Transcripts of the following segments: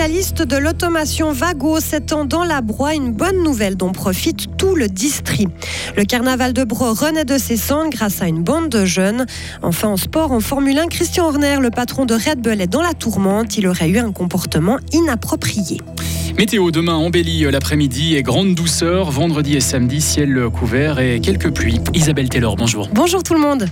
spécialiste de l'automation Vago s'étend dans la broie, une bonne nouvelle dont profite tout le district. Le carnaval de Bro renaît de ses cendres grâce à une bande de jeunes. Enfin, en sport, en Formule 1, Christian Horner, le patron de Red Bull, est dans la tourmente. Il aurait eu un comportement inapproprié. Météo demain embellie l'après-midi et grande douceur. Vendredi et samedi, ciel couvert et quelques pluies. Isabelle Taylor, bonjour. Bonjour tout le monde.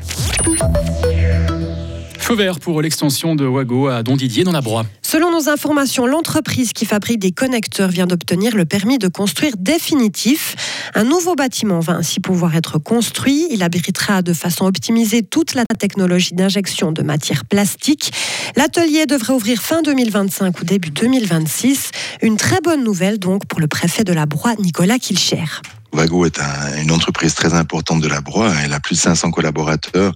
Feu pour l'extension de Wago à Dondidier dans la Broye. Selon nos informations, l'entreprise qui fabrique des connecteurs vient d'obtenir le permis de construire définitif. Un nouveau bâtiment va ainsi pouvoir être construit. Il abritera de façon optimisée toute la technologie d'injection de matière plastique. L'atelier devrait ouvrir fin 2025 ou début 2026. Une très bonne nouvelle donc pour le préfet de la Broye, Nicolas Kilcher. Vago est une entreprise très importante de la Broye. Elle a plus de 500 collaborateurs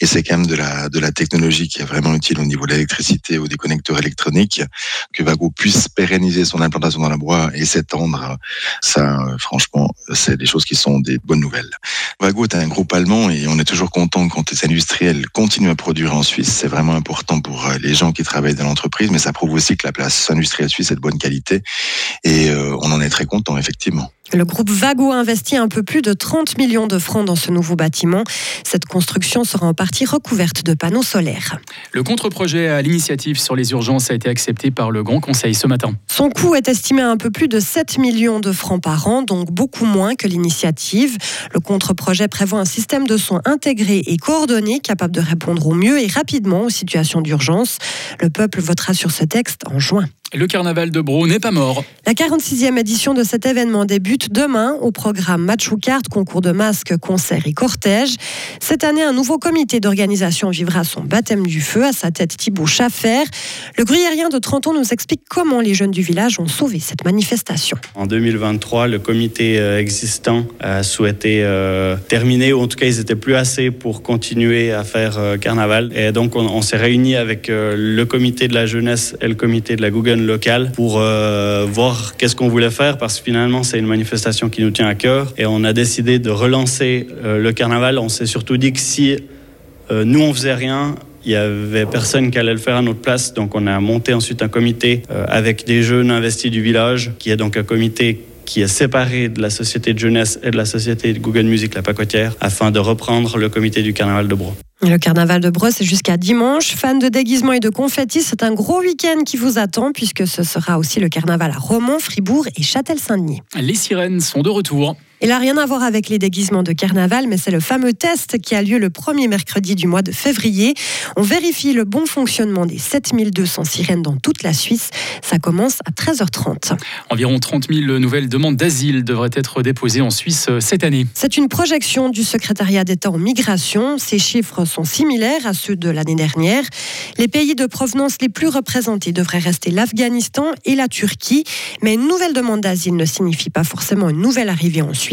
et c'est quand même de la, de la technologie qui est vraiment utile au niveau de l'électricité ou des connecteurs électroniques. Que Vago puisse pérenniser son implantation dans la Broye et s'étendre, ça, franchement, c'est des choses qui sont des bonnes nouvelles. Vago est un groupe allemand et on est toujours content quand les industriels continuent à produire en Suisse. C'est vraiment important pour les gens qui travaillent dans l'entreprise, mais ça prouve aussi que la place industrielle suisse est de bonne qualité et euh, on en est très content, effectivement. Le groupe Vago a investi un peu plus de 30 millions de francs dans ce nouveau bâtiment. Cette construction sera en partie recouverte de panneaux solaires. Le contre-projet à l'initiative sur les urgences a été accepté par le Grand Conseil ce matin. Son coût est estimé à un peu plus de 7 millions de francs par an, donc beaucoup moins que l'initiative. Le contre-projet prévoit un système de soins intégré et coordonné capable de répondre au mieux et rapidement aux situations d'urgence. Le peuple votera sur ce texte en juin. Le carnaval de Bro n'est pas mort. La 46e édition de cet événement débute demain au programme match ou carte, concours de masques, concerts et cortèges. Cette année, un nouveau comité d'organisation vivra son baptême du feu à sa tête Thibaut Schaffer. Le gruyérien de 30 ans nous explique comment les jeunes du village ont sauvé cette manifestation. En 2023, le comité euh, existant a souhaité euh, terminer, ou en tout cas, ils n'étaient plus assez pour continuer à faire euh, carnaval. Et donc, on, on s'est réunis avec le comité de la jeunesse et le comité de la Google local pour euh, voir qu'est-ce qu'on voulait faire parce que finalement c'est une manifestation qui nous tient à cœur et on a décidé de relancer euh, le carnaval. On s'est surtout dit que si euh, nous on faisait rien, il y avait personne qui allait le faire à notre place. Donc on a monté ensuite un comité avec des jeunes investis du village qui est donc un comité qui est séparé de la société de jeunesse et de la société de Google Music La Pacotière afin de reprendre le comité du carnaval de Bro. Le carnaval de Bresse est jusqu'à dimanche. Fans de déguisement et de confettis, c'est un gros week-end qui vous attend puisque ce sera aussi le carnaval à Romont, Fribourg et Châtel-Saint-Denis. Les sirènes sont de retour. Il n'a rien à voir avec les déguisements de carnaval, mais c'est le fameux test qui a lieu le premier mercredi du mois de février. On vérifie le bon fonctionnement des 7200 sirènes dans toute la Suisse. Ça commence à 13h30. Environ 30 000 nouvelles demandes d'asile devraient être déposées en Suisse euh, cette année. C'est une projection du secrétariat d'État en migration. Ces chiffres sont similaires à ceux de l'année dernière. Les pays de provenance les plus représentés devraient rester l'Afghanistan et la Turquie. Mais une nouvelle demande d'asile ne signifie pas forcément une nouvelle arrivée en Suisse.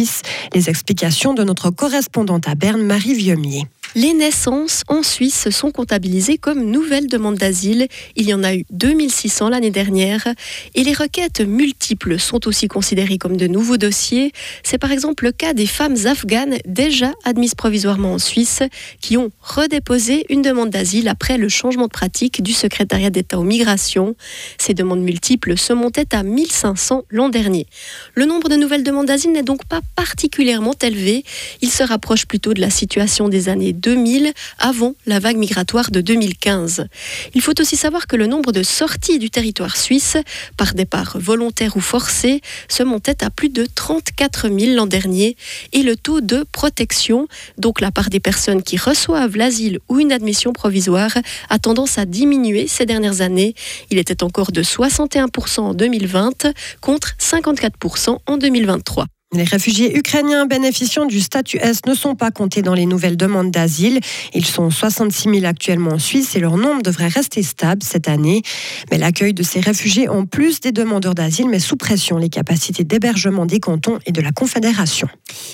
Les explications de notre correspondante à Berne, Marie Vieumier. Les naissances en Suisse sont comptabilisées comme nouvelles demandes d'asile. Il y en a eu 2600 l'année dernière. Et les requêtes multiples sont aussi considérées comme de nouveaux dossiers. C'est par exemple le cas des femmes afghanes déjà admises provisoirement en Suisse qui ont redéposé une demande d'asile après le changement de pratique du secrétariat d'État aux migrations. Ces demandes multiples se montaient à 1500 l'an dernier. Le nombre de nouvelles demandes d'asile n'est donc pas particulièrement élevé. Il se rapproche plutôt de la situation des années 2000 avant la vague migratoire de 2015. Il faut aussi savoir que le nombre de sorties du territoire suisse par départ volontaire ou forcé se montait à plus de 34 000 l'an dernier et le taux de protection, donc la part des personnes qui reçoivent l'asile ou une admission provisoire, a tendance à diminuer ces dernières années. Il était encore de 61% en 2020 contre 54% en 2023. Les réfugiés ukrainiens bénéficiant du statut S ne sont pas comptés dans les nouvelles demandes d'asile. Ils sont 66 000 actuellement en Suisse et leur nombre devrait rester stable cette année. Mais l'accueil de ces réfugiés, en plus des demandeurs d'asile, met sous pression les capacités d'hébergement des cantons et de la Confédération.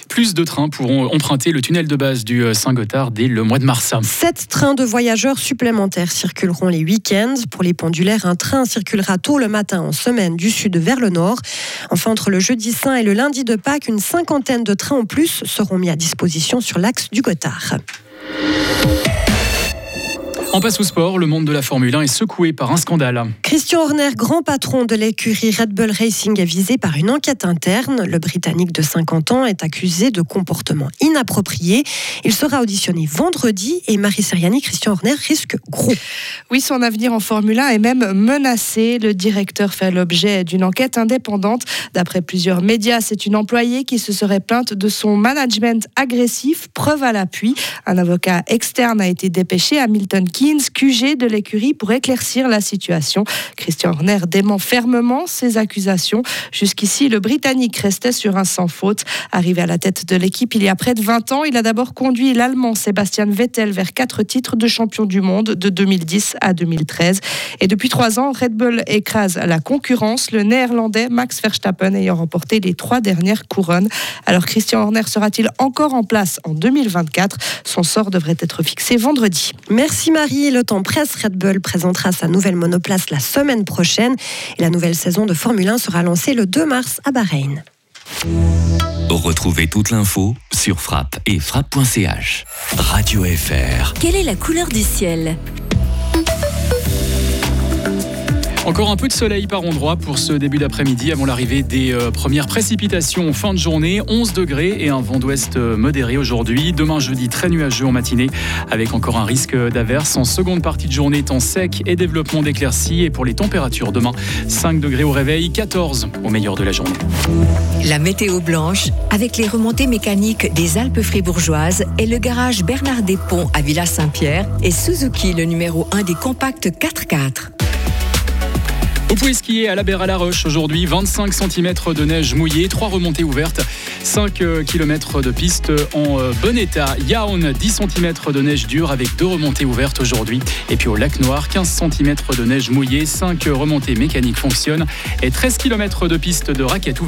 Plus de trains pourront emprunter le tunnel de base du euh, Saint-Gothard dès le mois de mars. Sept trains de voyageurs supplémentaires circuleront les week-ends. Pour les pendulaires, un train circulera tôt le matin en semaine du sud vers le nord. Enfin, entre le jeudi saint et le lundi de Pâques, qu'une cinquantaine de trains en plus seront mis à disposition sur l'axe du Gothard. En passe au sport, le monde de la Formule 1 est secoué par un scandale. Christian Horner, grand patron de l'écurie Red Bull Racing, est visé par une enquête interne. Le Britannique de 50 ans est accusé de comportement inapproprié. Il sera auditionné vendredi et Marie Seriani, Christian Horner risque gros. Oui, son avenir en Formule 1 est même menacé. Le directeur fait l'objet d'une enquête indépendante. D'après plusieurs médias, c'est une employée qui se serait plainte de son management agressif. Preuve à l'appui. Un avocat externe a été dépêché à Milton Keynes, QG de l'écurie, pour éclaircir la situation. Christian Horner dément fermement ces accusations. Jusqu'ici, le Britannique restait sur un sans faute. Arrivé à la tête de l'équipe il y a près de 20 ans, il a d'abord conduit l'Allemand Sébastien Vettel vers quatre titres de champion du monde de 2010 à 2013. Et depuis trois ans, Red Bull écrase la concurrence, le néerlandais Max Verstappen ayant remporté les trois dernières couronnes. Alors Christian Horner sera-t-il encore en place en 2024 Son sort devrait être fixé vendredi. Merci Marie. Le temps presse. Red Bull présentera sa nouvelle monoplace la semaine prochaine. Et la nouvelle saison de Formule 1 sera lancée le 2 mars à Bahreïn. Retrouvez toute l'info sur frappe et frappe.ch. Radio FR. Quelle est la couleur du ciel? Encore un peu de soleil par endroit pour ce début d'après-midi avant l'arrivée des euh, premières précipitations fin de journée. 11 degrés et un vent d'ouest euh, modéré aujourd'hui. Demain jeudi très nuageux en matinée avec encore un risque d'averse. En seconde partie de journée, temps sec et développement d'éclaircies. Et pour les températures, demain 5 degrés au réveil, 14 au meilleur de la journée. La météo blanche avec les remontées mécaniques des Alpes fribourgeoises et le garage Bernard Ponts à Villa Saint-Pierre et Suzuki le numéro 1 des compacts 4x4. Vous pouvez skier à la Berre à la Roche aujourd'hui, 25 cm de neige mouillée, 3 remontées ouvertes, 5 euh, km de piste en euh, bon état. Yaon, 10 cm de neige dure avec 2 remontées ouvertes aujourd'hui. Et puis au lac Noir, 15 cm de neige mouillée, 5 remontées mécaniques fonctionnent et 13 km de piste de raquettes ouvertes.